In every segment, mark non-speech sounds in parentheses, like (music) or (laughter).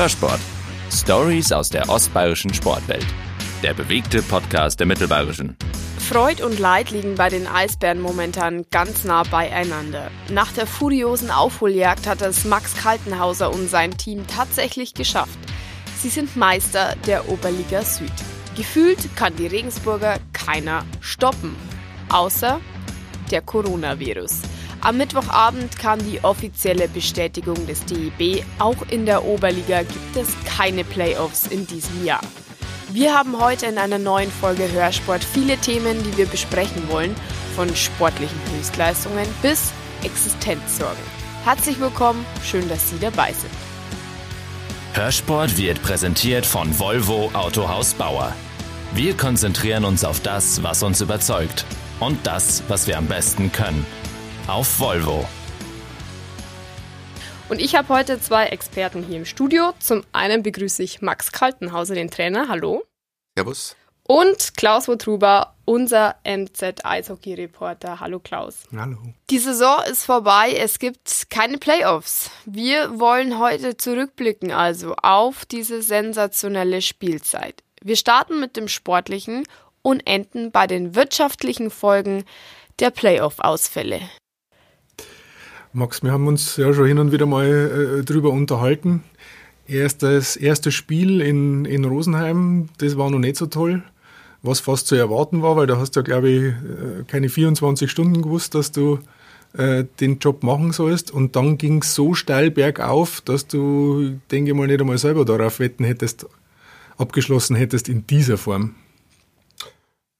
Hörsport. Stories aus der ostbayerischen Sportwelt. Der bewegte Podcast der Mittelbayerischen. Freud und Leid liegen bei den Eisbären momentan ganz nah beieinander. Nach der furiosen Aufholjagd hat es Max Kaltenhauser und sein Team tatsächlich geschafft. Sie sind Meister der Oberliga Süd. Gefühlt kann die Regensburger keiner stoppen. Außer der Coronavirus. Am Mittwochabend kam die offizielle Bestätigung des DEB. Auch in der Oberliga gibt es keine Playoffs in diesem Jahr. Wir haben heute in einer neuen Folge Hörsport viele Themen, die wir besprechen wollen, von sportlichen Höchstleistungen bis Existenzsorgen. Herzlich willkommen, schön, dass Sie dabei sind. Hörsport wird präsentiert von Volvo Autohaus Bauer. Wir konzentrieren uns auf das, was uns überzeugt und das, was wir am besten können auf Volvo. Und ich habe heute zwei Experten hier im Studio. Zum einen begrüße ich Max Kaltenhauser, den Trainer. Hallo. Servus. Und Klaus Wotruber, unser MZ-Eishockey-Reporter. Hallo Klaus. Hallo. Die Saison ist vorbei, es gibt keine Playoffs. Wir wollen heute zurückblicken also auf diese sensationelle Spielzeit. Wir starten mit dem Sportlichen und enden bei den wirtschaftlichen Folgen der Playoff-Ausfälle. Max, wir haben uns ja schon hin und wieder mal äh, drüber unterhalten. Erst das erste Spiel in, in Rosenheim, das war noch nicht so toll, was fast zu erwarten war, weil da hast du ja, glaube ich, äh, keine 24 Stunden gewusst, dass du äh, den Job machen sollst. Und dann ging es so steil bergauf, dass du, denke ich mal, nicht einmal selber darauf wetten hättest, abgeschlossen hättest in dieser Form.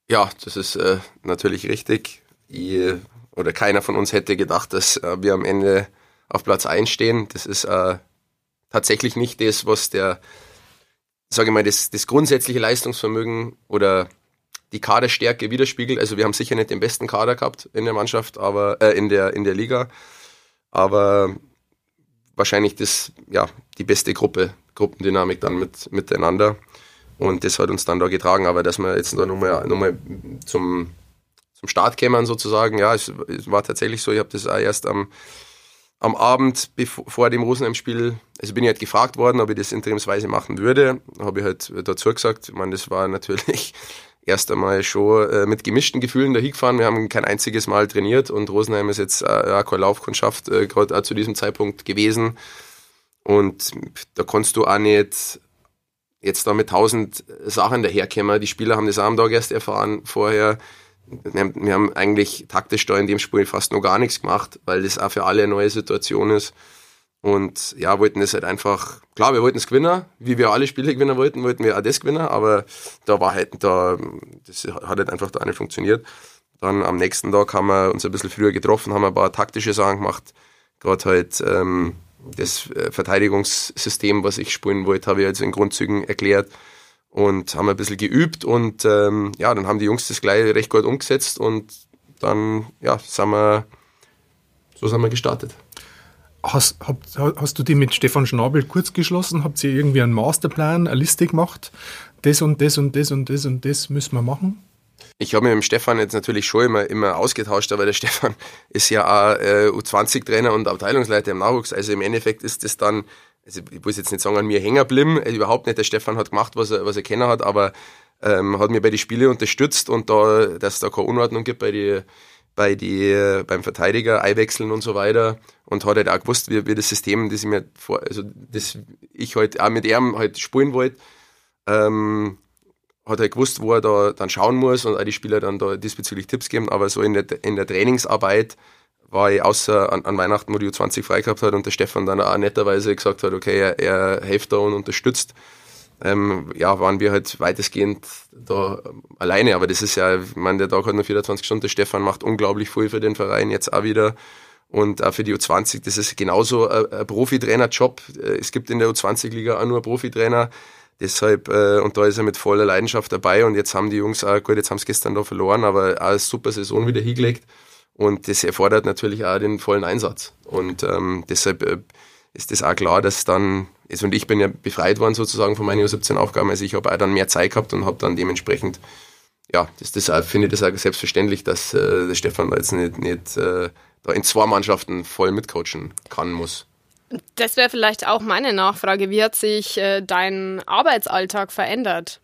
Ja, das ist äh, natürlich richtig. Ich oder keiner von uns hätte gedacht, dass äh, wir am Ende auf Platz 1 stehen. Das ist äh, tatsächlich nicht das, was der, sage ich mal, das, das grundsätzliche Leistungsvermögen oder die Kaderstärke widerspiegelt. Also wir haben sicher nicht den besten Kader gehabt in der Mannschaft, aber äh, in der in der Liga, aber wahrscheinlich das ja die beste Gruppe Gruppendynamik dann mit miteinander und das hat uns dann da getragen. Aber dass wir jetzt da nochmal noch mal zum zum Start kämen sozusagen. Ja, es, es war tatsächlich so. Ich habe das auch erst am, am Abend bevor, vor dem Rosenheim-Spiel, also bin ich halt gefragt worden, ob ich das interimsweise machen würde. Habe ich halt dazu gesagt. Ich meine, das war natürlich (laughs) erst einmal schon äh, mit gemischten Gefühlen dahin gefahren. Wir haben kein einziges Mal trainiert und Rosenheim ist jetzt äh, auch keine Laufkundschaft äh, gerade zu diesem Zeitpunkt gewesen. Und da konntest du auch nicht jetzt da mit tausend Sachen daherkommen. Die Spieler haben das am Tag erst erfahren vorher wir haben, eigentlich taktisch da in dem Spiel fast noch gar nichts gemacht, weil das auch für alle eine neue Situation ist. Und ja, wollten das halt einfach, klar, wir wollten es gewinnen, wie wir alle Spiele gewinnen wollten, wollten wir auch das gewinnen, aber da war halt, da, das hat halt einfach da nicht funktioniert. Dann am nächsten Tag haben wir uns ein bisschen früher getroffen, haben ein paar taktische Sachen gemacht, gerade halt ähm, das äh, Verteidigungssystem, was ich spielen wollte, habe ich jetzt in Grundzügen erklärt und haben ein bisschen geübt und ähm, ja, dann haben die Jungs das gleich recht gut umgesetzt und dann ja, sind wir, so sind wir gestartet. Hast, hab, hast du die mit Stefan Schnabel kurz geschlossen? Habt ihr irgendwie einen Masterplan, eine Liste gemacht? Das und das und das und das und das müssen wir machen? Ich habe mich mit dem Stefan jetzt natürlich schon immer, immer ausgetauscht, aber der (laughs) Stefan ist ja auch äh, U20-Trainer und Abteilungsleiter im Nachwuchs. Also im Endeffekt ist das dann also ich muss jetzt nicht sagen, an mir hängen geblieben, äh, überhaupt nicht. Der Stefan hat gemacht, was er, was er kennen hat, aber ähm, hat mir bei den Spielen unterstützt und da, dass es da keine Unordnung gibt bei die, bei die, beim Verteidiger, Eiwechseln und so weiter. Und hat halt auch gewusst, wie, wie das System, das ich mir vor, also das ich halt auch mit ihm halt spielen wollte, ähm, hat halt gewusst, wo er da dann schauen muss und auch die Spieler dann da diesbezüglich Tipps geben, aber so in der, in der Trainingsarbeit war ich außer an, an Weihnachten, wo die U20 frei gehabt hat und der Stefan dann auch netterweise gesagt hat, okay, er, er hilft da und unterstützt. Ähm, ja, waren wir halt weitestgehend da alleine, aber das ist ja, ich meine, der Tag hat nur 24 Stunden, der Stefan macht unglaublich viel für den Verein, jetzt auch wieder. Und auch für die U20, das ist genauso ein, ein Profitrainer-Job. Äh, es gibt in der U20-Liga auch nur Profitrainer, deshalb, äh, und da ist er mit voller Leidenschaft dabei. Und jetzt haben die Jungs auch, gut, jetzt haben sie gestern da verloren, aber auch eine super Saison wieder hingelegt und das erfordert natürlich auch den vollen Einsatz. Und ähm, deshalb äh, ist das auch klar, dass dann, also und ich bin ja befreit worden sozusagen von meinen U17-Aufgaben, also ich habe auch dann mehr Zeit gehabt und habe dann dementsprechend, ja, das, das finde ich das auch selbstverständlich, dass äh, der Stefan da jetzt nicht, nicht äh, da in zwei Mannschaften voll mitcoachen kann, muss. Das wäre vielleicht auch meine Nachfrage. Wie hat sich äh, dein Arbeitsalltag verändert?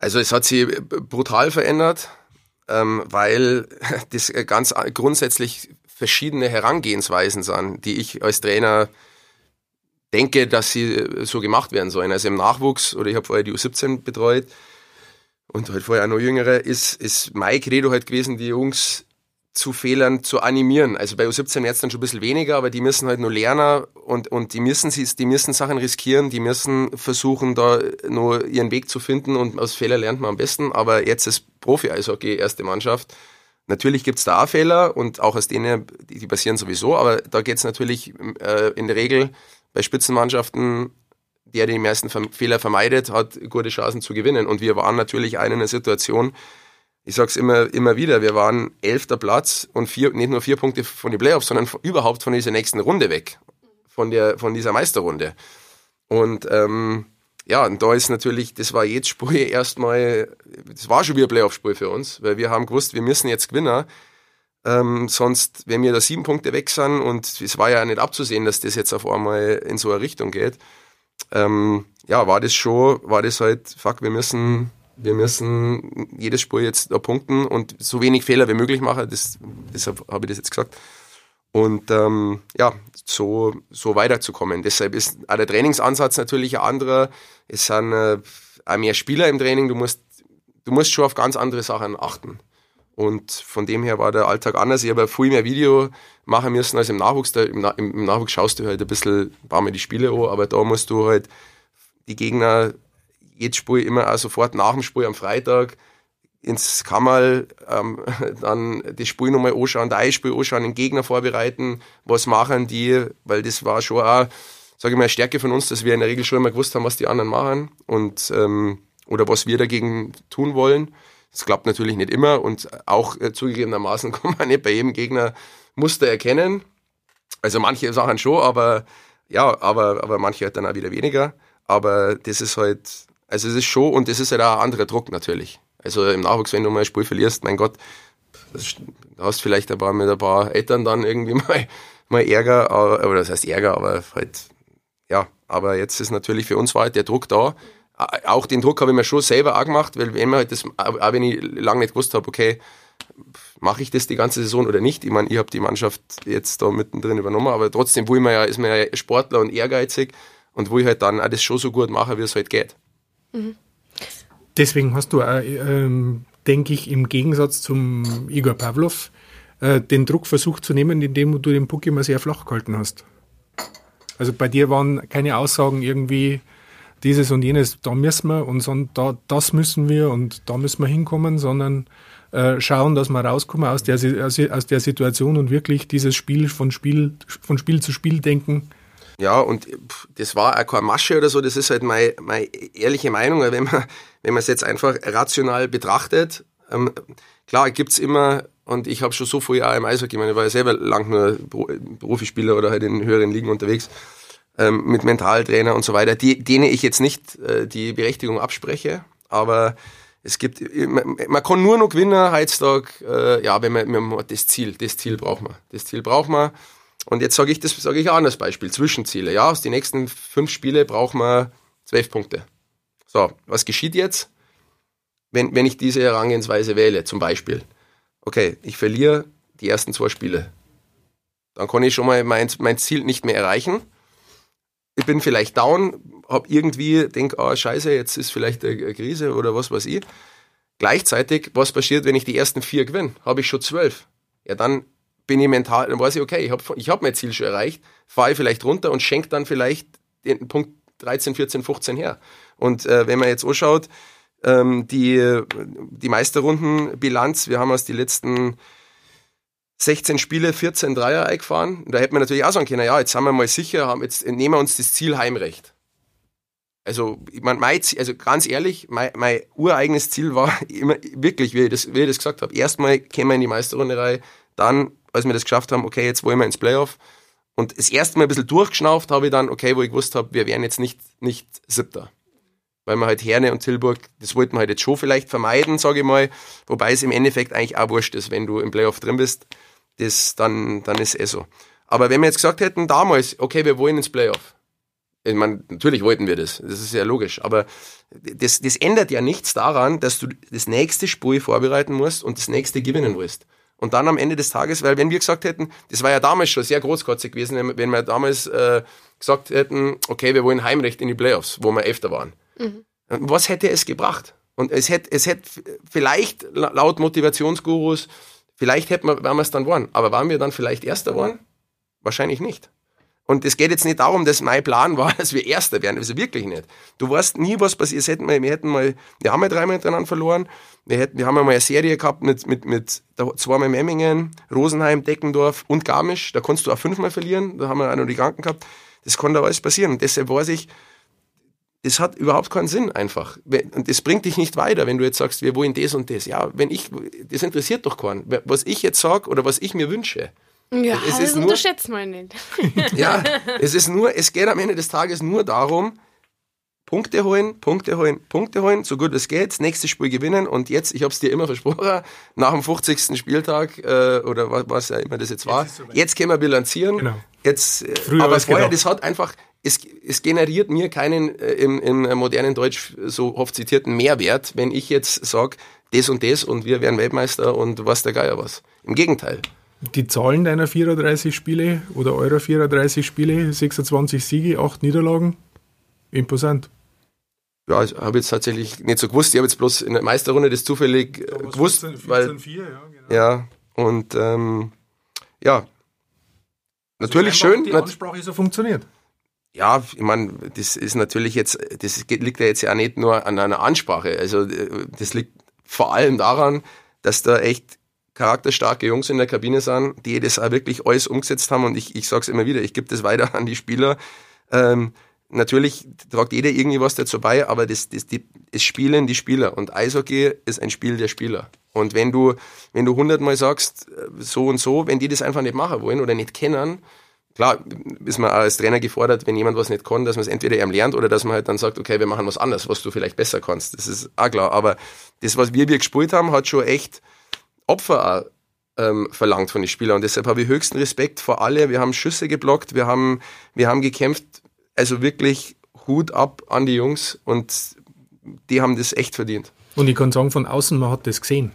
Also es hat sich brutal verändert, ähm, weil (laughs) das ganz grundsätzlich verschiedene Herangehensweisen sind, die ich als Trainer denke, dass sie so gemacht werden sollen. Also im Nachwuchs, oder ich habe vorher die U17 betreut und halt vorher auch noch jüngere, ist, ist mein Credo halt gewesen, die Jungs zu Fehlern zu animieren. Also bei U17 jetzt dann schon ein bisschen weniger, aber die müssen halt nur lernen und, und die müssen die müssen Sachen riskieren, die müssen versuchen, da nur ihren Weg zu finden und aus Fehlern lernt man am besten. Aber jetzt ist Profi-Eishockey erste Mannschaft. Natürlich gibt's da auch Fehler und auch aus denen, die passieren sowieso, aber da geht's natürlich äh, in der Regel bei Spitzenmannschaften, der die meisten Fehler vermeidet, hat gute Chancen zu gewinnen. Und wir waren natürlich eine in einer Situation, ich sag's immer, immer wieder, wir waren elfter Platz und vier, nicht nur vier Punkte von den Playoffs, sondern überhaupt von dieser nächsten Runde weg. Von der, von dieser Meisterrunde. Und, ähm, ja, und da ist natürlich, das war jetzt Spiel (laughs) erstmal, das war schon wieder ein Playoff-Spiel für uns, weil wir haben gewusst, wir müssen jetzt gewinnen. Ähm, sonst, wenn wir da sieben Punkte weg sind, und es war ja nicht abzusehen, dass das jetzt auf einmal in so eine Richtung geht, ähm, ja, war das schon, war das halt, fuck, wir müssen, wir müssen jedes Spiel jetzt da punkten und so wenig Fehler wie möglich machen. Das, deshalb habe ich das jetzt gesagt. Und ähm, ja, so, so weiterzukommen. Deshalb ist auch der Trainingsansatz natürlich ein anderer. Es sind äh, auch mehr Spieler im Training. Du musst, du musst schon auf ganz andere Sachen achten. Und von dem her war der Alltag anders. Ich habe viel mehr Video machen müssen als im Nachwuchs. Da, im, im, Nachwuchs schaust du halt ein bisschen, ein Mal die Spiele an, aber da musst du halt die Gegner jedes Spiel immer auch sofort nach dem Spiel am Freitag ins Kammerl, ähm, (laughs) dann das Spiel nochmal anschauen, das Spiel anschauen, den Gegner vorbereiten, was machen die, weil das war schon auch, sage ich mal, eine Stärke von uns, dass wir in der Regel schon immer gewusst haben, was die anderen machen und ähm, oder was wir dagegen tun wollen. Das klappt natürlich nicht immer und auch äh, zugegebenermaßen (laughs) kann man nicht bei jedem Gegner Muster erkennen. Also manche Sachen schon, aber ja, aber, aber manche halt dann auch wieder weniger. Aber das ist halt, also es ist schon und das ist halt auch ein anderer Druck natürlich. Also im Nachwuchs, wenn du mal ein Spiel verlierst, mein Gott, da hast vielleicht ein paar mit ein paar Eltern dann irgendwie (laughs) mal, mal Ärger, aber, oder das heißt Ärger, aber halt, ja, aber jetzt ist natürlich für uns war halt der Druck da. Auch den Druck habe ich mir schon selber auch gemacht, weil wenn man halt das, auch wenn ich lange nicht gewusst habe, okay, mache ich das die ganze Saison oder nicht? Ich meine, ich habe die Mannschaft jetzt da mittendrin übernommen, aber trotzdem wo ich mir ja, ist man ja Sportler und ehrgeizig und wo ich halt dann auch das schon so gut mache, wie es halt geht. Deswegen hast du auch, ähm, denke ich, im Gegensatz zum Igor Pavlov äh, den Druck versucht zu nehmen, indem du den Puck immer sehr flach gehalten hast. Also bei dir waren keine Aussagen irgendwie dieses und jenes, da müssen wir und so, da, das müssen wir und da müssen wir hinkommen, sondern äh, schauen, dass wir rauskommen aus der, aus der Situation und wirklich dieses Spiel von Spiel, von Spiel zu Spiel denken ja, und das war auch keine Masche oder so, das ist halt meine, meine ehrliche Meinung, wenn man, wenn man es jetzt einfach rational betrachtet, ähm, klar gibt's immer, und ich habe schon so viel Jahre im Eishockey, ich, meine, ich war ja selber lang nur Profispieler oder halt in höheren Ligen unterwegs, ähm, mit Mentaltrainer und so weiter, die, denen ich jetzt nicht äh, die Berechtigung abspreche, aber es gibt, man, man kann nur noch gewinnen heutzutage, äh, ja, wenn man, man das Ziel, das Ziel braucht man, das Ziel braucht man, und jetzt sage ich das, sage ich auch als Beispiel, Zwischenziele. Ja, aus den nächsten fünf Spiele brauchen wir zwölf Punkte. So, was geschieht jetzt, wenn, wenn ich diese Herangehensweise wähle, zum Beispiel? Okay, ich verliere die ersten zwei Spiele. Dann kann ich schon mal mein, mein Ziel nicht mehr erreichen. Ich bin vielleicht down, habe irgendwie, denke, ah, oh, scheiße, jetzt ist vielleicht eine Krise oder was weiß ich. Gleichzeitig, was passiert, wenn ich die ersten vier gewinne? Habe ich schon zwölf. Ja, dann bin ich mental, dann weiß ich, okay, ich habe ich hab mein Ziel schon erreicht, fahre vielleicht runter und schenke dann vielleicht den Punkt 13, 14, 15 her. Und äh, wenn man jetzt anschaut, ähm, die, die Meisterrundenbilanz, wir haben aus den letzten 16 Spiele 14 Dreier eingefahren. Da hätte man natürlich auch sagen können, ja, jetzt sind wir mal sicher, haben, jetzt nehmen wir uns das Ziel Heimrecht. Also, ich mein, mein, also ganz ehrlich, mein, mein ureigenes Ziel war (laughs) immer wirklich, wie ich das, wie ich das gesagt habe, erstmal kämen wir in die Meisterrunde rein, dann als wir das geschafft haben, okay, jetzt wollen wir ins Playoff. Und das erste Mal ein bisschen durchgeschnauft habe ich dann, okay, wo ich gewusst habe, wir wären jetzt nicht, nicht Siebter. Weil wir halt Herne und Tilburg, das wollten wir halt jetzt schon vielleicht vermeiden, sage ich mal. Wobei es im Endeffekt eigentlich auch wurscht ist, wenn du im Playoff drin bist, das, dann, dann ist es eh so. Aber wenn wir jetzt gesagt hätten damals, okay, wir wollen ins Playoff. Ich meine, natürlich wollten wir das. Das ist ja logisch. Aber das, das ändert ja nichts daran, dass du das nächste Spiel vorbereiten musst und das nächste gewinnen willst. Und dann am Ende des Tages, weil wenn wir gesagt hätten, das war ja damals schon sehr großkotzig gewesen, wenn wir damals äh, gesagt hätten, okay, wir wollen Heimrecht in die Playoffs, wo wir öfter waren. Mhm. Was hätte es gebracht? Und es hätte, es hätte vielleicht laut Motivationsgurus, vielleicht hätten wir, wären wir es dann geworden. Aber waren wir dann vielleicht Erster geworden? Wahrscheinlich nicht. Und es geht jetzt nicht darum, dass mein Plan war, (laughs) dass wir Erster werden. Also wirklich nicht. Du weißt nie, was passiert. Wir hätten mal, wir hätten mal, wir haben mal dreimal hintereinander verloren. Wir hätten, wir haben mal eine Serie gehabt mit, mit, mit zweimal Memmingen, Rosenheim, Deckendorf und Garmisch. Da konntest du auch fünfmal verlieren. Da haben wir auch noch die Kranken gehabt. Das konnte alles passieren. Und deshalb weiß ich, das hat überhaupt keinen Sinn einfach. Und das bringt dich nicht weiter, wenn du jetzt sagst, wir wollen das und das. Ja, wenn ich, das interessiert doch keinen. Was ich jetzt sage oder was ich mir wünsche. Ja, es das unterschätzt man nicht. (laughs) ja, es ist nur, es geht am Ende des Tages nur darum, Punkte holen, Punkte holen, Punkte holen, so gut es geht, nächstes Spiel gewinnen und jetzt, ich habe es dir immer versprochen, nach dem 50. Spieltag äh, oder was, was ja immer das jetzt war, jetzt, jetzt können wir bilanzieren. Genau. Jetzt, äh, aber vorher, das hat einfach, es, es generiert mir keinen äh, im, im modernen Deutsch so oft zitierten Mehrwert, wenn ich jetzt sage, das und das und wir werden Weltmeister und was der Geier was. Im Gegenteil. Die Zahlen deiner 34 Spiele oder eurer 34 Spiele, 26 Siege, 8 Niederlagen, imposant ja, ich habe jetzt tatsächlich nicht so gewusst. Ich habe jetzt bloß in der Meisterrunde das zufällig äh, gewusst. 14, 14, weil, 4, ja, genau. ja, und ähm, ja, natürlich also schön. Die Ansprache so funktioniert. Ja, ich meine, das ist natürlich jetzt, das liegt ja jetzt ja nicht nur an einer Ansprache. Also äh, das liegt vor allem daran, dass da echt charakterstarke Jungs in der Kabine sind, die das auch wirklich alles umgesetzt haben. Und ich, ich sage es immer wieder, ich gebe das weiter (laughs) an die Spieler. Ähm, natürlich tragt jeder irgendwie was dazu bei, aber das, das, die, es spielen die Spieler und Eishockey ist ein Spiel der Spieler. Und wenn du, wenn du hundertmal sagst, äh, so und so, wenn die das einfach nicht machen wollen oder nicht kennen, klar ist man als Trainer gefordert, wenn jemand was nicht kann, dass man es entweder ihm lernt oder dass man halt dann sagt, okay, wir machen was anderes, was du vielleicht besser kannst. Das ist auch klar. Aber das, was wir, wir gespielt haben, hat schon echt Opfer ähm, verlangt von den Spielern. Und deshalb habe ich höchsten Respekt vor alle. Wir haben Schüsse geblockt, wir haben, wir haben gekämpft also wirklich Hut ab an die Jungs und die haben das echt verdient. Und ich kann sagen, von außen, man hat das gesehen.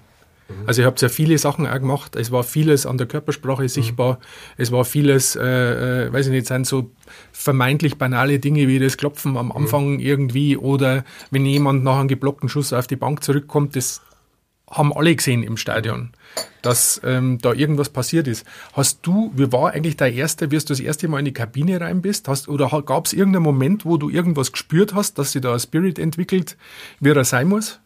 Also ihr habt ja viele Sachen auch gemacht. Es war vieles an der Körpersprache sichtbar. Mhm. Es war vieles, äh, äh, weiß ich nicht, sind so vermeintlich banale Dinge wie das Klopfen am Anfang mhm. irgendwie oder wenn jemand nach einem geblockten Schuss auf die Bank zurückkommt, das haben alle gesehen im Stadion, dass ähm, da irgendwas passiert ist. Hast du, wie war eigentlich der erste, wie du das erste Mal in die Kabine rein bist? Hast, oder gab es irgendeinen Moment, wo du irgendwas gespürt hast, dass sich da ein Spirit entwickelt, wie er sein muss?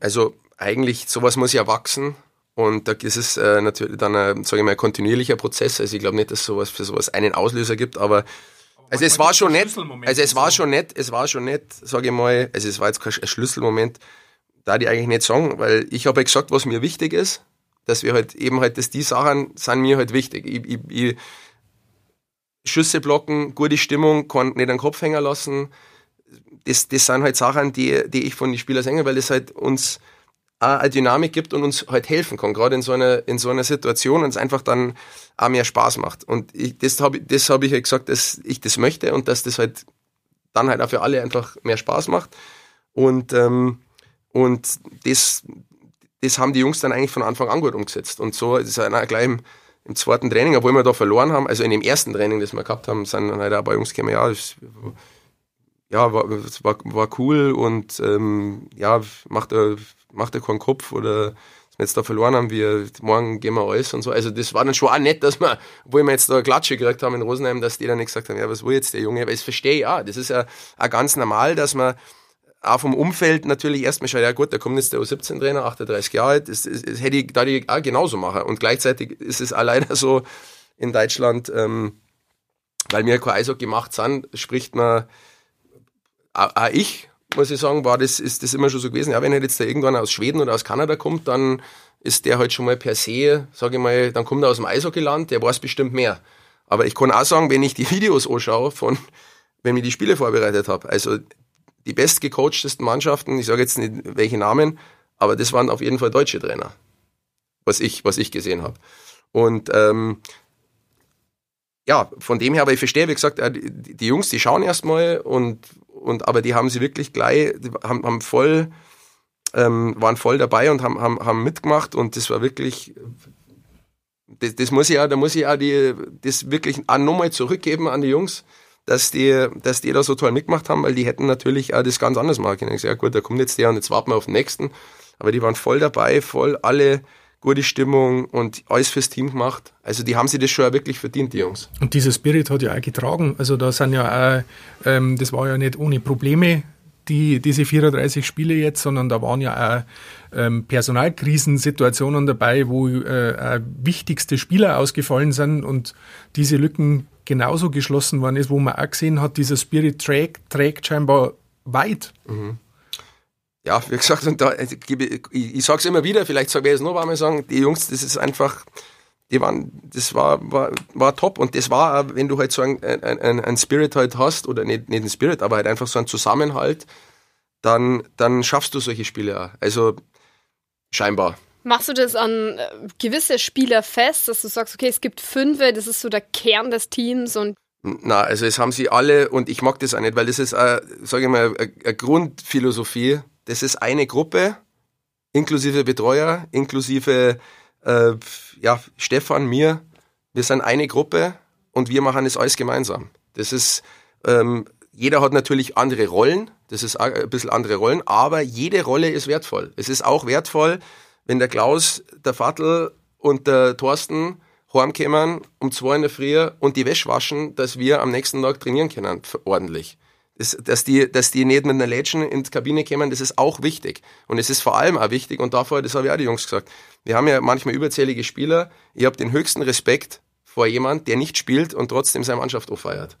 Also eigentlich, sowas muss ja wachsen. Und da ist es äh, natürlich dann, ein, sage ich mal, ein kontinuierlicher Prozess. Also ich glaube nicht, dass sowas für sowas einen Auslöser gibt, aber also es war schon nett, also es war schon nett, es war schon nett, sage ich mal, also es war jetzt kein Schlüsselmoment, da die eigentlich nicht sagen, weil ich habe ja gesagt, was mir wichtig ist, dass wir halt eben halt, dass die Sachen sind mir halt wichtig. Ich, ich, ich Schüsse blocken, gute Stimmung, kann nicht den Kopf hängen lassen. Das, das sind halt Sachen, die, die ich von den Spielern sage, weil das halt uns auch eine Dynamik gibt und uns halt helfen kann, gerade in so einer, in so einer Situation und es einfach dann auch mehr Spaß macht. Und ich, das habe das hab ich halt gesagt, dass ich das möchte und dass das halt dann halt auch für alle einfach mehr Spaß macht. Und ähm, und das, das haben die Jungs dann eigentlich von Anfang an gut umgesetzt. Und so ist es gleich im, im, zweiten Training, obwohl wir da verloren haben, also in dem ersten Training, das wir gehabt haben, sind dann halt auch paar Jungs gekommen, ja, das, ja, war, war, war cool und ähm, ja, macht er, macht keinen Kopf oder dass wir jetzt da verloren haben, wir morgen gehen wir alles und so. Also das war dann schon auch nett, dass wir, obwohl wir jetzt da eine Klatsche gekriegt haben in Rosenheim, dass die dann nicht gesagt haben, ja, was will jetzt der Junge? Weil ich verstehe ja, das ist ja auch ganz normal, dass man auch vom Umfeld natürlich erstmal schon, ja gut, da kommt jetzt der U17-Trainer, 38 Jahre alt, das, das, das hätte ich, da auch genauso machen. Und gleichzeitig ist es auch leider so in Deutschland, ähm, weil wir kein Eishockey gemacht sind, spricht man, auch, auch ich, muss ich sagen, war das, ist das immer schon so gewesen. Ja, wenn halt jetzt da irgendwann aus Schweden oder aus Kanada kommt, dann ist der halt schon mal per se, sage ich mal, dann kommt er aus dem Eishockeyland, der weiß bestimmt mehr. Aber ich kann auch sagen, wenn ich die (laughs) Videos anschaue von, wenn ich die Spiele vorbereitet habe, also die bestgecoachtesten Mannschaften, ich sage jetzt nicht welche Namen, aber das waren auf jeden Fall deutsche Trainer, was ich, was ich gesehen habe. Und ähm, ja, von dem her, aber ich verstehe, wie gesagt, die, die Jungs, die schauen erstmal und, und aber die haben sie wirklich gleich, haben, haben voll, ähm, waren voll dabei und haben, haben, haben mitgemacht und das war wirklich, das, das muss ich ja, da muss ich ja die, das wirklich nochmal zurückgeben an die Jungs, dass die, dass die da so toll mitgemacht haben, weil die hätten natürlich auch das ganz anders machen können. Ich sage, ja gut, da kommt jetzt der und jetzt warten wir auf den nächsten. Aber die waren voll dabei, voll alle gute Stimmung und alles fürs Team gemacht. Also die haben sich das schon wirklich verdient, die Jungs. Und dieser Spirit hat ja auch getragen. Also da sind ja auch, ähm, das war ja nicht ohne Probleme, die, diese 34 Spiele jetzt, sondern da waren ja auch ähm, Personalkrisensituationen dabei, wo äh, wichtigste Spieler ausgefallen sind und diese Lücken genauso geschlossen worden ist, wo man auch gesehen hat, dieser Spirit trägt, trägt scheinbar weit. Mhm ja, wie gesagt, und da, also, ich, ich sage es immer wieder, vielleicht sage ich es noch einmal sagen, die Jungs, das ist einfach, die waren, das war, war, war top und das war, wenn du halt so ein, ein, ein Spirit halt hast, oder nicht, nicht ein Spirit, aber halt einfach so ein Zusammenhalt, dann, dann schaffst du solche Spiele auch. Also, scheinbar. Machst du das an äh, gewisse Spieler fest, dass du sagst, okay, es gibt fünf, das ist so der Kern des Teams und na, also es haben sie alle und ich mag das auch nicht, weil das ist, äh, sage ich mal, eine Grundphilosophie das ist eine Gruppe, inklusive Betreuer, inklusive äh, ja, Stefan, mir. Wir sind eine Gruppe und wir machen das alles gemeinsam. Das ist, ähm, jeder hat natürlich andere Rollen, das ist ein bisschen andere Rollen, aber jede Rolle ist wertvoll. Es ist auch wertvoll, wenn der Klaus, der Vattel und der Thorsten heimkommen um zwei in der Früh und die Wäsche waschen, dass wir am nächsten Tag trainieren können, ordentlich. Das, dass, die, dass die nicht mit einer Lädchen in die Kabine kommen, das ist auch wichtig. Und es ist vor allem auch wichtig, und davor, das habe ich auch die Jungs gesagt, wir haben ja manchmal überzählige Spieler, ich habe den höchsten Respekt vor jemand, der nicht spielt und trotzdem seine Mannschaft auffeiert.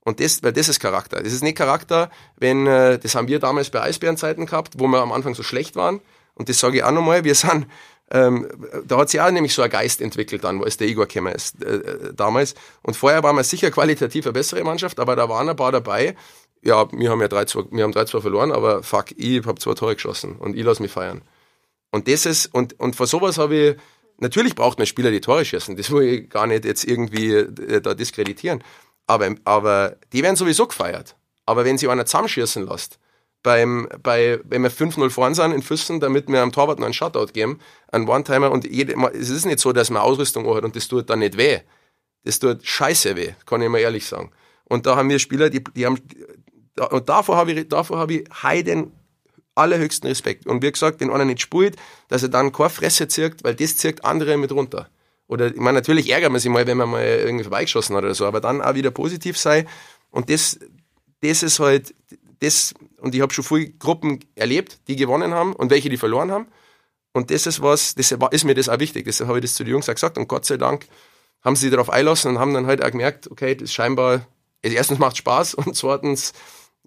Und das, weil das ist Charakter. Das ist nicht Charakter, wenn, äh, das haben wir damals bei Eisbärenzeiten gehabt, wo wir am Anfang so schlecht waren. Und das sage ich auch nochmal, wir sind, ähm, da hat sich auch nämlich so ein Geist entwickelt dann, es der Igor gekommen ist äh, äh, damals. Und vorher waren wir sicher qualitativ eine bessere Mannschaft, aber da waren ein paar dabei, ja, wir haben ja 3-2, wir haben 3-2 verloren, aber fuck, ich habe zwei Tore geschossen und ich lasse mich feiern. Und das ist, und, und vor sowas habe ich, natürlich braucht man Spieler, die Tore schießen, das will ich gar nicht jetzt irgendwie äh, da diskreditieren. Aber, aber die werden sowieso gefeiert. Aber wenn sie einer zusammenschießen lässt, beim, bei, wenn wir 5-0 vorn sind in Füssen, damit wir am Torwart noch einen Shutout geben, einen One-Timer und jede, es ist nicht so, dass man Ausrüstung hat und das tut dann nicht weh. Das tut scheiße weh, kann ich mal ehrlich sagen. Und da haben wir Spieler, die, die haben, und davor habe ich, davor habe ich heiden allerhöchsten Respekt. Und wie gesagt, wenn einer nicht spielt, dass er dann keine Fresse zirkt, weil das zirkt andere mit runter. Oder, ich meine, natürlich ärgert man sich mal, wenn man mal irgendwie vorbeigeschossen hat oder so, aber dann auch wieder positiv sei. Und das, das ist halt, das, und ich habe schon viele Gruppen erlebt, die gewonnen haben und welche, die verloren haben. Und das ist was, das ist mir das auch wichtig. Deshalb habe ich das zu den Jungs auch gesagt. Und Gott sei Dank haben sie darauf einlassen und haben dann halt auch gemerkt, okay, das ist scheinbar, also erstens macht Spaß und zweitens,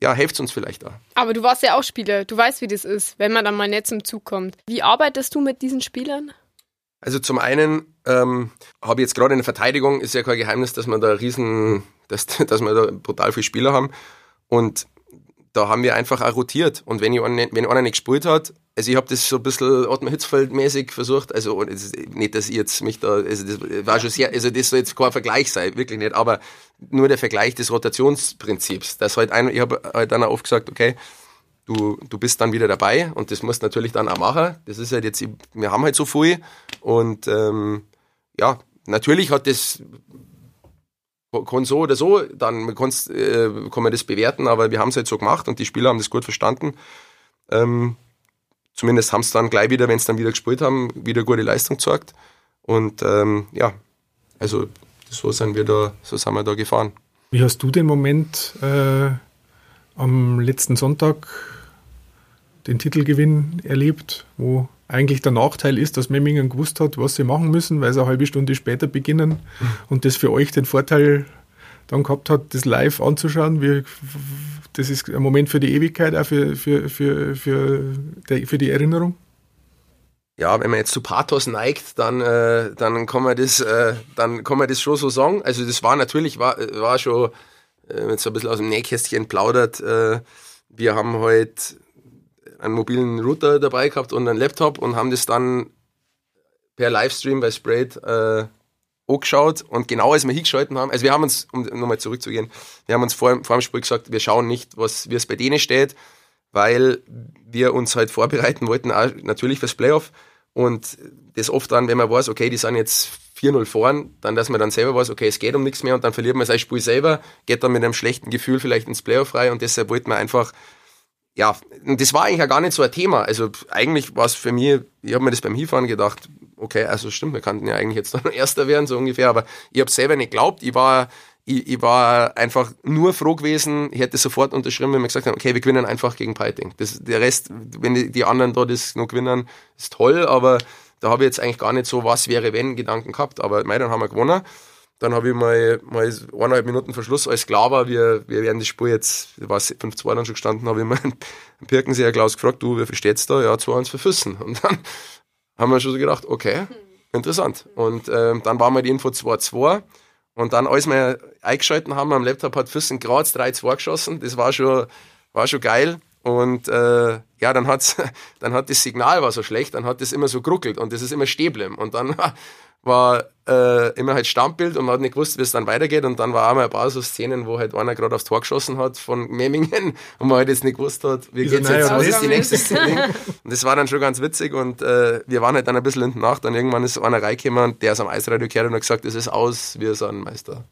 ja, hilft uns vielleicht da. Aber du warst ja auch Spieler, du weißt, wie das ist, wenn man dann mal nicht zum Zug kommt. Wie arbeitest du mit diesen Spielern? Also zum einen ähm, habe ich jetzt gerade in der Verteidigung, ist ja kein Geheimnis, dass wir da riesen, dass, (laughs) dass wir da brutal viele Spieler haben. Und da haben wir einfach auch rotiert. Und wenn, ich einen, wenn einer nicht gespielt hat, also ich habe das so ein bisschen Ottmar Hitzfeld-mäßig versucht, also nicht, dass ich jetzt mich da, also das war schon sehr, also das soll jetzt kein Vergleich sein, wirklich nicht, aber nur der Vergleich des Rotationsprinzips. Das halt ein, ich habe halt dann auch oft gesagt, okay, du, du bist dann wieder dabei und das musst natürlich dann auch machen. Das ist halt jetzt, wir haben halt so viel und ähm, ja, natürlich hat das kann so oder so, dann äh, kann man das bewerten, aber wir haben es halt so gemacht und die Spieler haben das gut verstanden. Ähm, zumindest haben es dann gleich wieder, wenn es dann wieder gespielt haben, wieder gute Leistung gezeigt. Und ähm, ja, also so sind wir da, so sind wir da gefahren. Wie hast du den Moment äh, am letzten Sonntag den Titelgewinn erlebt, wo eigentlich der Nachteil ist, dass Memmingen gewusst hat, was sie machen müssen, weil sie eine halbe Stunde später beginnen und das für euch den Vorteil dann gehabt hat, das live anzuschauen. Wie, das ist ein Moment für die Ewigkeit, auch für, für, für, für, der, für die Erinnerung. Ja, wenn man jetzt zu Pathos neigt, dann, äh, dann, kann man das, äh, dann kann man das schon so sagen. Also das war natürlich, war, war schon äh, jetzt ein bisschen aus dem Nähkästchen plaudert. Äh, wir haben heute halt einen mobilen Router dabei gehabt und einen Laptop und haben das dann per Livestream bei Sprayed äh, angeschaut und genau als wir hingeschalten haben, also wir haben uns, um nochmal zurückzugehen, wir haben uns vor, vor dem Spiel gesagt, wir schauen nicht, wie es bei denen steht, weil wir uns halt vorbereiten wollten, auch natürlich fürs Playoff und das oft dann, wenn man weiß, okay, die sind jetzt 4-0 vorn, dann, dass man dann selber weiß, okay, es geht um nichts mehr und dann verliert man sein Spiel selber, geht dann mit einem schlechten Gefühl vielleicht ins Playoff rein und deshalb wollten wir einfach ja, das war eigentlich ja gar nicht so ein Thema. Also eigentlich war es für mich, ich habe mir das beim Hinfahren gedacht, okay, also stimmt, wir könnten ja eigentlich jetzt noch (laughs) Erster werden, so ungefähr, aber ich habe selber nicht geglaubt. Ich war, ich, ich war einfach nur froh gewesen, ich hätte sofort unterschrieben, wenn wir gesagt haben, okay, wir gewinnen einfach gegen Piting. Das, der Rest, wenn die, die anderen da das noch gewinnen, ist toll, aber da habe ich jetzt eigentlich gar nicht so was wäre wenn Gedanken gehabt. Aber mei, dann haben wir gewonnen. Dann habe ich mal, mal eineinhalb Minuten Verschluss, als klar war, wir, wir werden das Spiel jetzt, war 5-2 dann schon gestanden, habe ich mal einen Pirkenseher Klaus gefragt, du, wie viel steht's da? Ja, 2-1 für Füssen. Und dann (laughs) haben wir schon so gedacht, okay, interessant. Und ähm, dann war mal die Info 2-2. Und dann, als wir eingeschalten haben am Laptop, hat Füssen gerade 3-2 geschossen. Das war schon, war schon geil. Und äh, ja, dann hat's, (laughs) dann hat das Signal war so schlecht, dann hat das immer so geruckelt und das ist immer bleiben. Und dann (laughs) war äh, immer halt Stammbild und man hat nicht gewusst, wie es dann weitergeht. Und dann war auch mal ein paar so Szenen, wo halt einer gerade aufs Tor geschossen hat von Memmingen (laughs) und man halt jetzt nicht gewusst hat, wie geht's jetzt, was ist die nächste Szene. und das war dann schon ganz witzig und äh, wir waren halt dann ein bisschen hinten nach. Dann irgendwann ist einer reingekommen und der ist am Eisradio gehört und hat gesagt, es ist aus, wir sind Meister.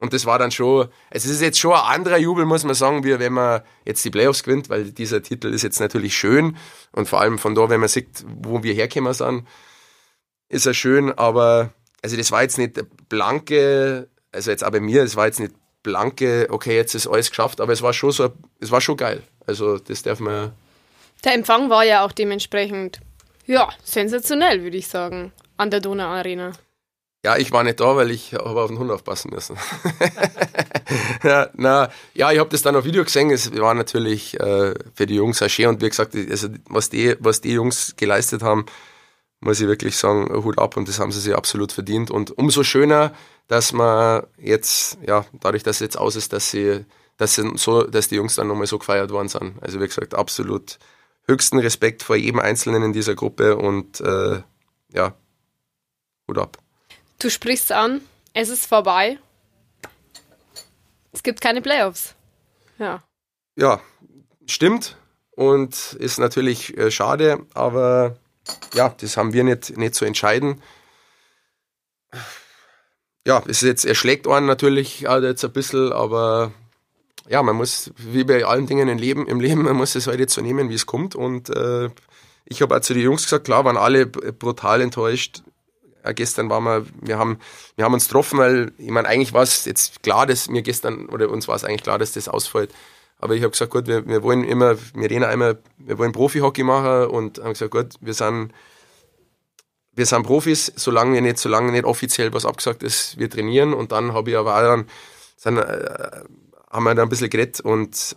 Und das war dann schon, also es ist jetzt schon ein anderer Jubel, muss man sagen, wie wenn man jetzt die Playoffs gewinnt, weil dieser Titel ist jetzt natürlich schön und vor allem von da, wenn man sieht, wo wir hergekommen sind, ist er schön, aber also das war jetzt nicht blanke, also jetzt auch bei mir, es war jetzt nicht blanke, okay, jetzt ist alles geschafft, aber es war schon so, es war schon geil. Also das darf man. Der Empfang war ja auch dementsprechend, ja, sensationell, würde ich sagen, an der Donau Arena. Ja, ich war nicht da, weil ich habe auf den Hund aufpassen müssen. (laughs) ja, na, ja, ich habe das dann auf Video gesehen. Es war natürlich äh, für die Jungs auch schön und wie gesagt, also was die, was die Jungs geleistet haben, muss ich wirklich sagen, Hut ab und das haben sie sich absolut verdient. Und umso schöner, dass man jetzt, ja, dadurch, dass es jetzt aus ist, dass sie, dass sie so, dass die Jungs dann nochmal so gefeiert worden sind. Also wie gesagt, absolut höchsten Respekt vor jedem Einzelnen in dieser Gruppe und äh, ja, Hut ab. Du sprichst an, es ist vorbei. Es gibt keine Playoffs. Ja. Ja, stimmt und ist natürlich äh, schade, aber ja, das haben wir nicht, nicht zu entscheiden. Ja, es ist jetzt, er schlägt einen natürlich auch jetzt ein bisschen, aber ja, man muss, wie bei allen Dingen im Leben, im Leben man muss es halt jetzt so nehmen, wie es kommt. Und äh, ich habe auch zu den Jungs gesagt, klar, waren alle brutal enttäuscht. Ja, gestern waren wir, wir haben, wir haben uns getroffen, weil, ich meine, eigentlich war es jetzt klar, dass mir gestern, oder uns war es eigentlich klar, dass das ausfällt. Aber ich habe gesagt, gut, wir, wir wollen immer, wir reden einmal, wir wollen Profi-Hockey machen und haben gesagt, gut, wir sind, wir sind Profis, solange wir nicht, solange nicht offiziell was abgesagt ist, wir trainieren. Und dann habe ich aber auch dann, sind, äh, haben wir da ein bisschen geredet und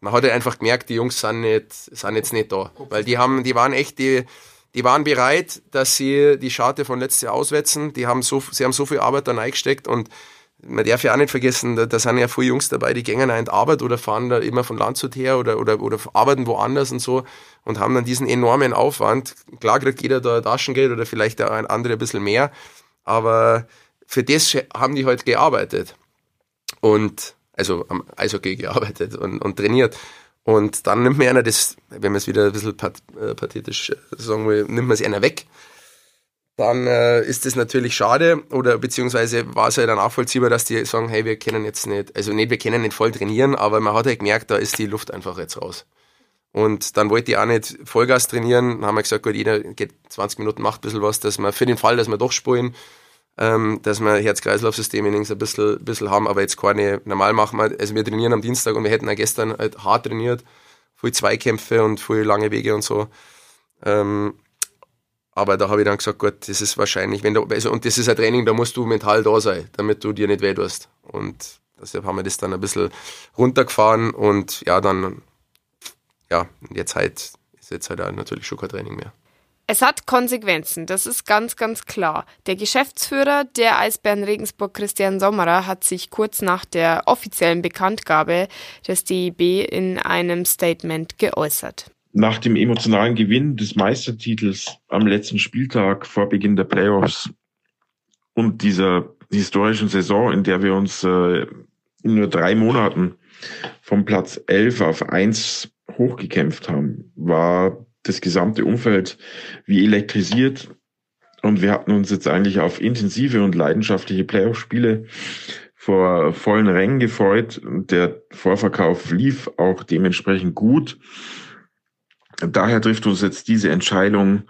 man hat ja einfach gemerkt, die Jungs sind nicht, sind jetzt nicht da. Weil die haben, die waren echt, die, die waren bereit, dass sie die Scharte von letztes Jahr auswetzen. Die haben so, sie haben so viel Arbeit da reingesteckt und man darf ja auch nicht vergessen, da, da sind ja viele Jungs dabei, die gehen in die Arbeit oder fahren da immer von Landshut her oder, oder, oder arbeiten woanders und so und haben dann diesen enormen Aufwand. Klar kriegt jeder da Taschengeld oder vielleicht auch ein anderer ein bisschen mehr, aber für das haben die halt gearbeitet und also am Eishockey gearbeitet und, und trainiert. Und dann nimmt man einer das, wenn man es wieder ein bisschen äh, pathetisch sagen will, nimmt man es einer weg dann äh, ist das natürlich schade oder beziehungsweise war es ja dann nachvollziehbar, dass die sagen, hey, wir können jetzt nicht, also nicht, wir können nicht voll trainieren, aber man hat halt gemerkt, da ist die Luft einfach jetzt raus. Und dann wollte ich auch nicht Vollgas trainieren, dann haben wir gesagt, gut, jeder geht 20 Minuten, macht ein bisschen was, dass wir für den Fall, dass wir doch spielen, ähm, dass wir Herz-Kreislauf-System ein bisschen, bisschen haben, aber jetzt keine, normal machen wir, also wir trainieren am Dienstag und wir hätten auch gestern halt hart trainiert, viel Zweikämpfe und viel lange Wege und so. Ähm, aber da habe ich dann gesagt, gut, das ist wahrscheinlich, wenn du, also, und das ist ein Training, da musst du mental da sein, damit du dir nicht weh tust. Und deshalb haben wir das dann ein bisschen runtergefahren und ja, dann, ja, jetzt halt, ist jetzt halt auch natürlich schon kein Training mehr. Es hat Konsequenzen, das ist ganz, ganz klar. Der Geschäftsführer der Eisbären Regensburg, Christian Sommerer, hat sich kurz nach der offiziellen Bekanntgabe des DIB in einem Statement geäußert nach dem emotionalen Gewinn des Meistertitels am letzten Spieltag vor Beginn der Playoffs und dieser historischen Saison, in der wir uns äh, in nur drei Monaten vom Platz 11 auf 1 hochgekämpft haben, war das gesamte Umfeld wie elektrisiert. Und wir hatten uns jetzt eigentlich auf intensive und leidenschaftliche Playoff-Spiele vor vollen Rängen gefreut. Der Vorverkauf lief auch dementsprechend gut. Daher trifft uns jetzt diese Entscheidung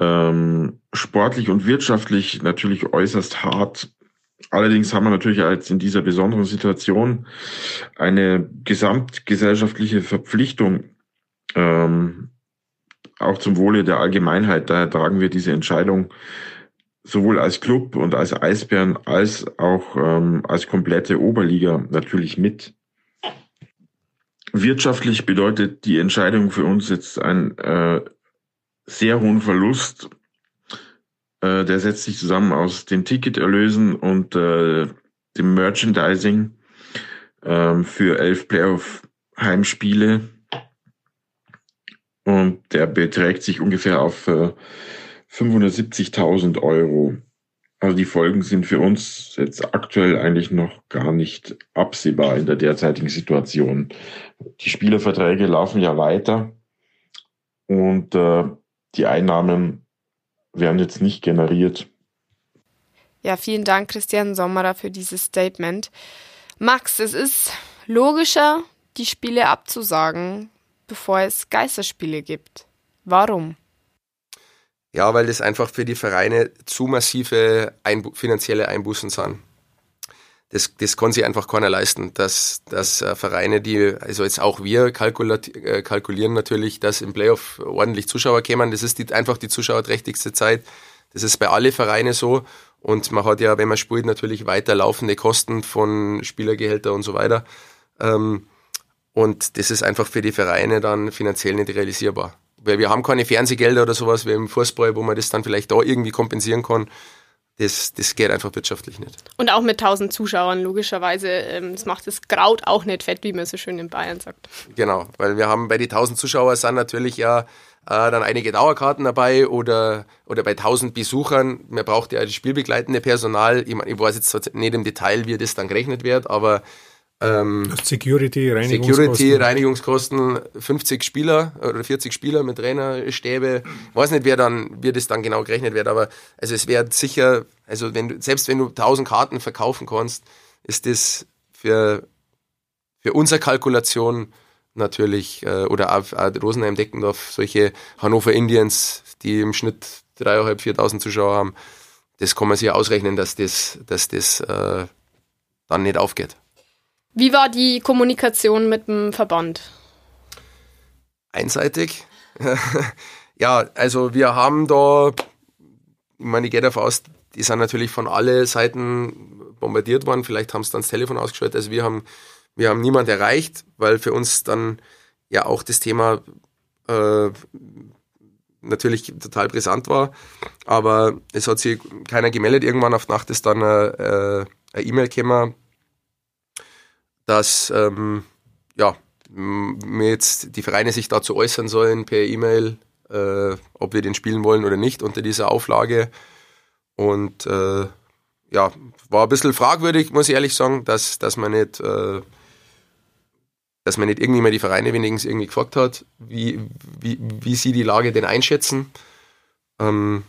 ähm, sportlich und wirtschaftlich natürlich äußerst hart. Allerdings haben wir natürlich als in dieser besonderen Situation eine gesamtgesellschaftliche Verpflichtung, ähm, auch zum Wohle der Allgemeinheit. Daher tragen wir diese Entscheidung sowohl als Club und als Eisbären als auch ähm, als komplette Oberliga natürlich mit. Wirtschaftlich bedeutet die Entscheidung für uns jetzt einen äh, sehr hohen Verlust. Äh, der setzt sich zusammen aus den Ticketerlösen und äh, dem Merchandising äh, für elf Playoff-Heimspiele. Und der beträgt sich ungefähr auf äh, 570.000 Euro. Also die Folgen sind für uns jetzt aktuell eigentlich noch gar nicht absehbar in der derzeitigen Situation. Die Spielerverträge laufen ja weiter und äh, die Einnahmen werden jetzt nicht generiert. Ja, vielen Dank, Christian Sommerer, für dieses Statement. Max, es ist logischer, die Spiele abzusagen, bevor es Geisterspiele gibt. Warum? Ja, weil das einfach für die Vereine zu massive Einbu finanzielle Einbußen sind. Das, das kann sich einfach keiner leisten, dass, dass äh, Vereine, die, also jetzt auch wir äh, kalkulieren natürlich, dass im Playoff ordentlich Zuschauer kämen. Das ist die, einfach die zuschauerträchtigste Zeit. Das ist bei allen Vereinen so. Und man hat ja, wenn man spielt, natürlich weiter laufende Kosten von Spielergehälter und so weiter. Ähm, und das ist einfach für die Vereine dann finanziell nicht realisierbar weil wir haben keine Fernsehgelder oder sowas wie im Fußball, wo man das dann vielleicht da irgendwie kompensieren kann. Das, das geht einfach wirtschaftlich nicht. Und auch mit 1000 Zuschauern, logischerweise. Ähm, das macht das Kraut auch nicht fett, wie man so schön in Bayern sagt. Genau, weil wir haben bei den 1000 Zuschauern sind natürlich ja äh, dann einige Dauerkarten dabei oder, oder bei 1000 Besuchern. Man braucht ja das spielbegleitende Personal. Ich, ich weiß jetzt nicht im Detail, wie das dann gerechnet wird, aber ähm, Security, Reinigungskosten. Security, Reinigungskosten, 50 Spieler oder 40 Spieler mit Trainerstäbe. Ich weiß nicht, wer dann, wie das dann genau gerechnet wird, aber also es wäre sicher, also wenn du, selbst wenn du 1000 Karten verkaufen kannst, ist das für, für unsere Kalkulation natürlich, äh, oder auch, auch Rosenheim Deckendorf, solche Hannover Indians, die im Schnitt 3.500, 4.000 Zuschauer haben, das kann man sich ausrechnen, dass das, dass das äh, dann nicht aufgeht. Wie war die Kommunikation mit dem Verband? Einseitig. (laughs) ja, also wir haben da, ich meine, ich gehe davon aus, die sind natürlich von allen Seiten bombardiert worden. Vielleicht haben sie dann das Telefon ausgeschaltet. Also wir haben, wir haben niemand erreicht, weil für uns dann ja auch das Thema äh, natürlich total brisant war. Aber es hat sich keiner gemeldet. Irgendwann auf Nacht ist dann eine E-Mail gekommen dass ähm, ja, mir jetzt die Vereine sich dazu äußern sollen per E-Mail, äh, ob wir den spielen wollen oder nicht unter dieser Auflage. Und äh, ja, war ein bisschen fragwürdig, muss ich ehrlich sagen, dass, dass man nicht, äh, dass man nicht irgendwie mal die Vereine wenigstens irgendwie gefragt hat, wie, wie, wie sie die Lage denn einschätzen. Ähm,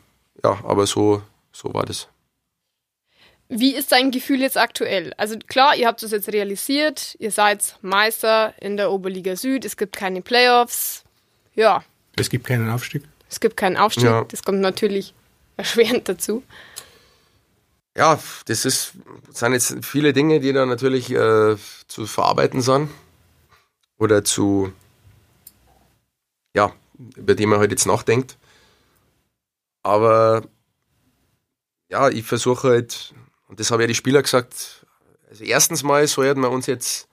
ja, aber so, so war das. Wie ist dein Gefühl jetzt aktuell? Also klar, ihr habt es jetzt realisiert, ihr seid Meister in der Oberliga Süd, es gibt keine Playoffs. Ja. Es gibt keinen Aufstieg. Es gibt keinen Aufstieg, ja. das kommt natürlich erschwerend dazu. Ja, das ist, sind jetzt viele Dinge, die da natürlich äh, zu verarbeiten sind. Oder zu, ja, über die man halt jetzt nachdenkt. Aber ja, ich versuche halt und das haben ja die Spieler gesagt. Also erstens mal sollten wir uns jetzt,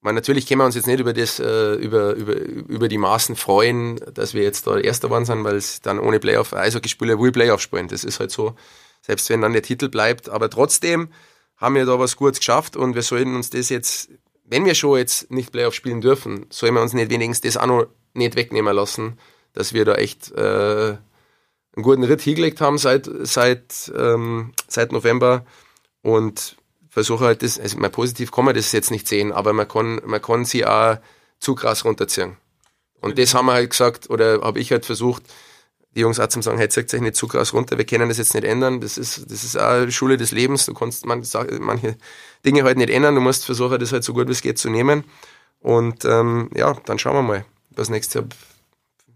weil natürlich können wir uns jetzt nicht über das, äh, über, über, über die Maßen freuen, dass wir jetzt da Erster waren sind, weil es dann ohne Playoff, Eishockeyspieler will Playoff spielen. Das ist halt so. Selbst wenn dann der Titel bleibt. Aber trotzdem haben wir da was Gutes geschafft und wir sollten uns das jetzt, wenn wir schon jetzt nicht Playoff spielen dürfen, sollen wir uns nicht wenigstens das auch noch nicht wegnehmen lassen, dass wir da echt äh, einen guten Ritt hingelegt haben seit, seit, ähm, seit November und versuche halt das, also mal positiv kann man das jetzt nicht sehen, aber man kann, man kann sie auch zu krass runterziehen. Und das haben wir halt gesagt, oder habe ich halt versucht, die Jungs auch zum sagen, hey, zieht euch nicht zu krass runter, wir können das jetzt nicht ändern, das ist, das ist auch Schule des Lebens, du kannst man, manche Dinge halt nicht ändern, du musst versuchen, das halt so gut wie es geht zu nehmen. Und ähm, ja, dann schauen wir mal, was nächstes Jahr,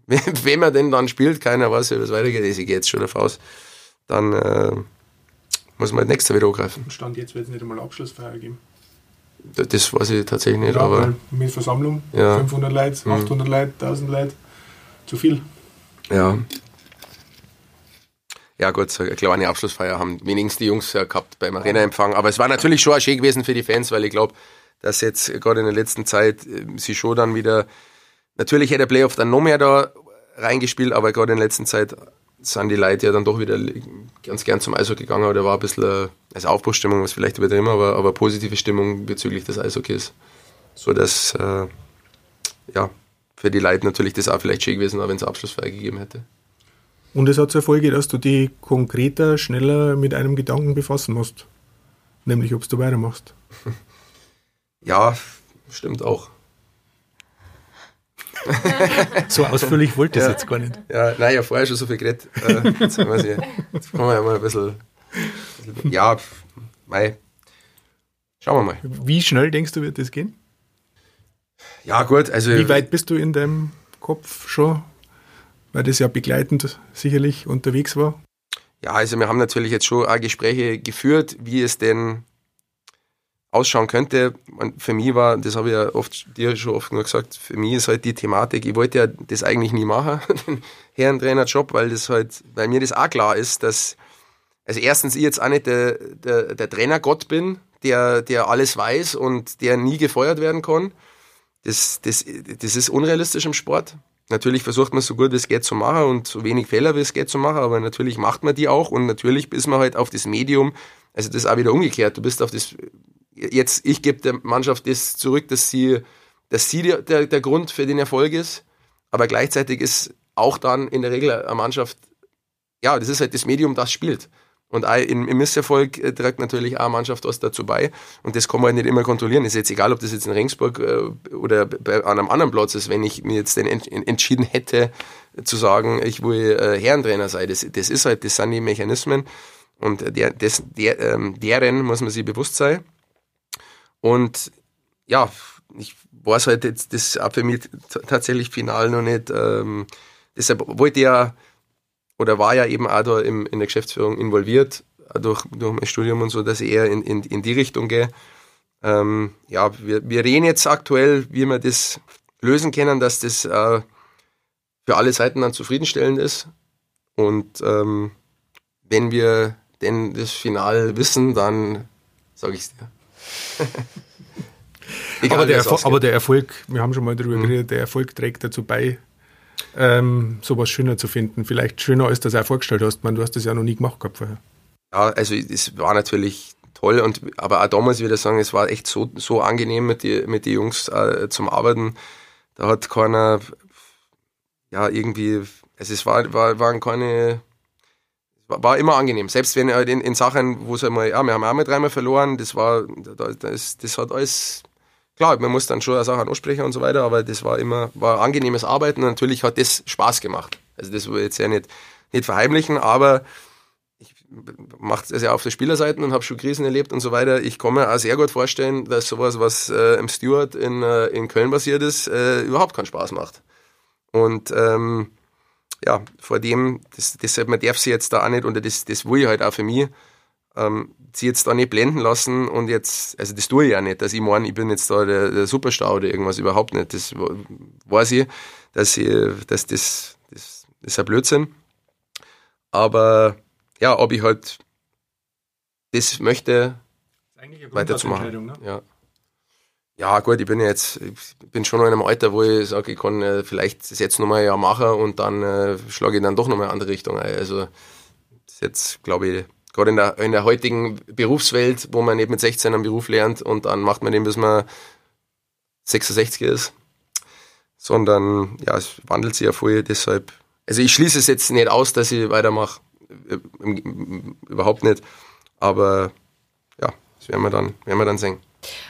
(laughs) wem er denn dann spielt, keiner weiß, wie das weitergeht, ich gehe jetzt schon davon aus. Dann äh, muss man halt nächstes Jahr wieder angreifen. Stand jetzt wird es nicht einmal Abschlussfeier geben. Das weiß ich tatsächlich nicht, ja, aber. Mit Versammlung, Ja. 500 Leute, 800 Leute, 1000 Leute, zu viel. Ja. Ja gut, so eine kleine Abschlussfeier haben wenigstens die Jungs gehabt beim Arena-Empfang. Aber es war natürlich schon schön gewesen für die Fans, weil ich glaube, dass jetzt gerade in der letzten Zeit äh, sie schon dann wieder, natürlich hätte der Playoff dann noch mehr da reingespielt, aber gerade in der letzten Zeit sind die Leute ja dann doch wieder ganz gern zum Eishockey gegangen, oder war ein bisschen, also Aufbruchsstimmung, was vielleicht übertrieben, aber, aber positive Stimmung bezüglich des Eishockeys. So dass, äh, ja, für die Leute natürlich das auch vielleicht schön gewesen, wenn es Abschlussfeier gegeben hätte. Und es hat zur Folge, dass du dich konkreter, schneller mit einem Gedanken befassen musst. Nämlich, ob du weitermachst. (laughs) Ja, stimmt auch. (laughs) So ausführlich wollte ich es jetzt gar nicht. Ja, nein, ja, vorher schon so viel geredet. Äh, jetzt, muss ich, jetzt kommen wir ja mal ein bisschen. Ja, mei. Schauen wir mal. Wie schnell denkst du, wird das gehen? Ja, gut, also. Wie weit bist du in deinem Kopf schon? Weil das ja begleitend sicherlich unterwegs war. Ja, also wir haben natürlich jetzt schon auch Gespräche geführt, wie es denn ausschauen könnte. Für mich war, das habe ich ja oft dir schon oft nur gesagt, für mich ist halt die Thematik, ich wollte ja das eigentlich nie machen, (laughs) den Herrentrainerjob, weil das halt, weil mir das auch klar ist, dass, also erstens ich jetzt auch nicht der, der, der Trainergott bin, der, der alles weiß und der nie gefeuert werden kann. Das, das, das ist unrealistisch im Sport. Natürlich versucht man so gut wie es geht zu machen und so wenig Fehler wie es geht zu machen, aber natürlich macht man die auch und natürlich ist man halt auf das Medium, also das ist auch wieder umgekehrt, du bist auf das, jetzt, ich gebe der Mannschaft das zurück, dass sie, dass sie der, der, der Grund für den Erfolg ist, aber gleichzeitig ist auch dann in der Regel eine Mannschaft, ja, das ist halt das Medium, das spielt. Und im, Misserfolg äh, trägt natürlich auch eine Mannschaft was dazu bei. Und das kann man halt nicht immer kontrollieren. Ist jetzt egal, ob das jetzt in Regensburg äh, oder bei, an einem anderen Platz ist, wenn ich mir jetzt den ent, entschieden hätte, zu sagen, ich will äh, Herrentrainer sein. Das, das ist halt, das sind die Mechanismen. Und der, das, der, ähm, deren muss man sich bewusst sein. Und ja, ich weiß halt jetzt das auch für mich tatsächlich final noch nicht. Ähm, deshalb wollte ich ja oder war ja eben auch da im, in der Geschäftsführung involviert, durch, durch mein Studium und so, dass ich eher in, in, in die Richtung gehe. Ähm, ja, wir, wir reden jetzt aktuell, wie wir das lösen können, dass das äh, für alle Seiten dann zufriedenstellend ist. Und ähm, wenn wir denn das Final wissen, dann sage ich es dir. (laughs) Aber, der es Erfol- ausgeht. aber der Erfolg, wir haben schon mal darüber Mhm. geredet, der Erfolg trägt dazu bei, ähm, sowas schöner zu finden. Vielleicht schöner, als du das auch vorgestellt hast. Man, du hast das ja noch nie gemacht gehabt vorher. Ja, also es war natürlich toll und aber auch damals wieder sagen, es war echt so, so angenehm mit die, mit die Jungs äh, zum Arbeiten. Da hat keiner ja irgendwie, also es war, war waren keine war, immer angenehm. Selbst wenn halt in, in Sachen, wo es einmal, ja, wir haben auch mal dreimal verloren, das war, da- das, das hat alles, klar, man muss dann schon Sachen ansprechen und so weiter, aber das war immer, war angenehmes Arbeiten und natürlich hat das Spaß gemacht. Also das will ich jetzt ja nicht, nicht verheimlichen, aber macht es ja auf der Spielerseite und habe schon Krisen erlebt und so weiter. Ich kann mir auch sehr gut vorstellen, dass sowas, was äh, im Stewart in, äh, in Köln passiert ist, äh, überhaupt keinen Spaß macht. Und ähm, ja, vor dem, das, deshalb, man darf sie jetzt da auch nicht, oder das, das will ich halt auch für mich, ähm, sie jetzt da nicht blenden lassen und jetzt, also das tue ich ja nicht, dass ich meine, ich bin jetzt da der, der Superstar oder irgendwas, überhaupt nicht. Das weiß ich, dass, ich, dass das, das, das ist ein Blödsinn. Aber ja, ob ich halt das möchte, weiterzumachen. Ja. Ja, gut, ich bin jetzt, ich bin schon in einem Alter, wo ich sage, ich kann äh, vielleicht das jetzt nochmal ein Jahr machen und dann äh, schlage ich dann doch nochmal in eine andere Richtung ein. Also das ist jetzt, glaube ich, gerade in der, in der heutigen Berufswelt, wo man nicht mit 16 einen Beruf lernt und dann macht man den, bis man 66 ist, sondern ja, es wandelt sich ja voll, deshalb also ich schließe es jetzt nicht aus, dass ich weitermache. Äh, überhaupt nicht. Aber ja, das werden wir dann, werden wir dann sehen.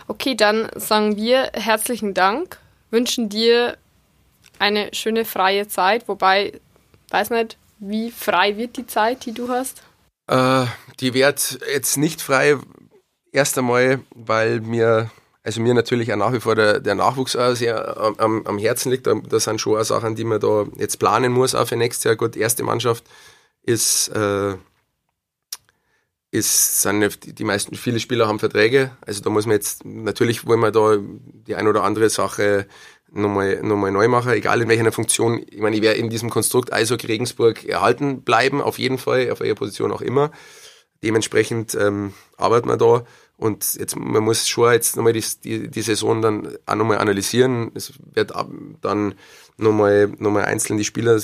Okay, dann sagen wir herzlichen Dank, wünschen dir eine schöne freie Zeit, wobei, weiß nicht, wie frei wird die Zeit, die du hast? Äh, die wird jetzt nicht frei, erst einmal, weil mir, also mir natürlich auch nach wie vor der, der Nachwuchs sehr am, am Herzen liegt. Da sind schon auch Sachen, die man da jetzt planen muss, auch für nächstes Jahr. Gut, erste Mannschaft ist, äh, ist, sind die meisten, viele Spieler haben Verträge. Also da muss man jetzt, natürlich wollen wir da die ein oder andere Sache nochmal, nochmal neu machen, egal in welcher Funktion. Ich meine, ich werde in diesem Konstrukt Eishockey Regensburg erhalten bleiben, auf jeden Fall, auf welcher Position auch immer. Dementsprechend ähm, arbeiten wir da. Und jetzt, man muss schon jetzt nochmal die, die, die Saison dann auch nochmal analysieren. Es wird dann nochmal, nochmal einzeln die Spieler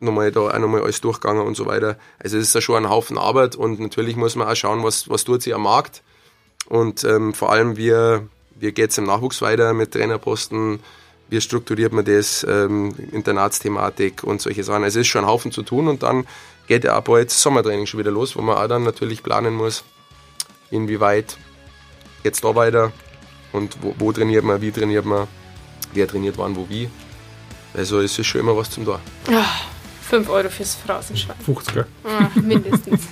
nochmal da auch nochmal alles durchgegangen und so weiter. Also es ist ja schon ein Haufen Arbeit und natürlich muss man auch schauen, was, was tut sich am Markt. Und ähm, vor allem, wie, wie geht es im Nachwuchs weiter mit Trainerposten, wie strukturiert man das, ähm, Internatsthematik und solche Sachen. Also es ist schon ein Haufen zu tun und dann geht ja ab bald Sommertraining schon wieder los, wo man auch dann natürlich planen muss, inwieweit geht es da weiter und wo, wo trainiert man, wie trainiert man, wer trainiert wann, wo, wie. Also es ist schon immer was zum Tor. Ja. 5 Euro fürs Phrasenschwein. 50, gell? Ah, mindestens.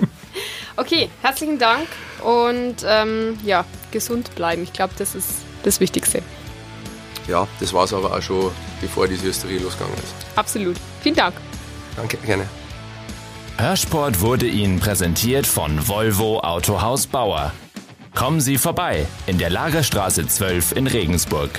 Okay, herzlichen Dank und ähm, ja, gesund bleiben. Ich glaube, das ist das Wichtigste. Ja, das war es aber auch schon, bevor diese Hysterie losgegangen ist. Absolut. Vielen Dank. Danke, gerne. Hörsport wurde Ihnen präsentiert von Volvo Autohaus Bauer. Kommen Sie vorbei in der Lagerstraße 12 in Regensburg.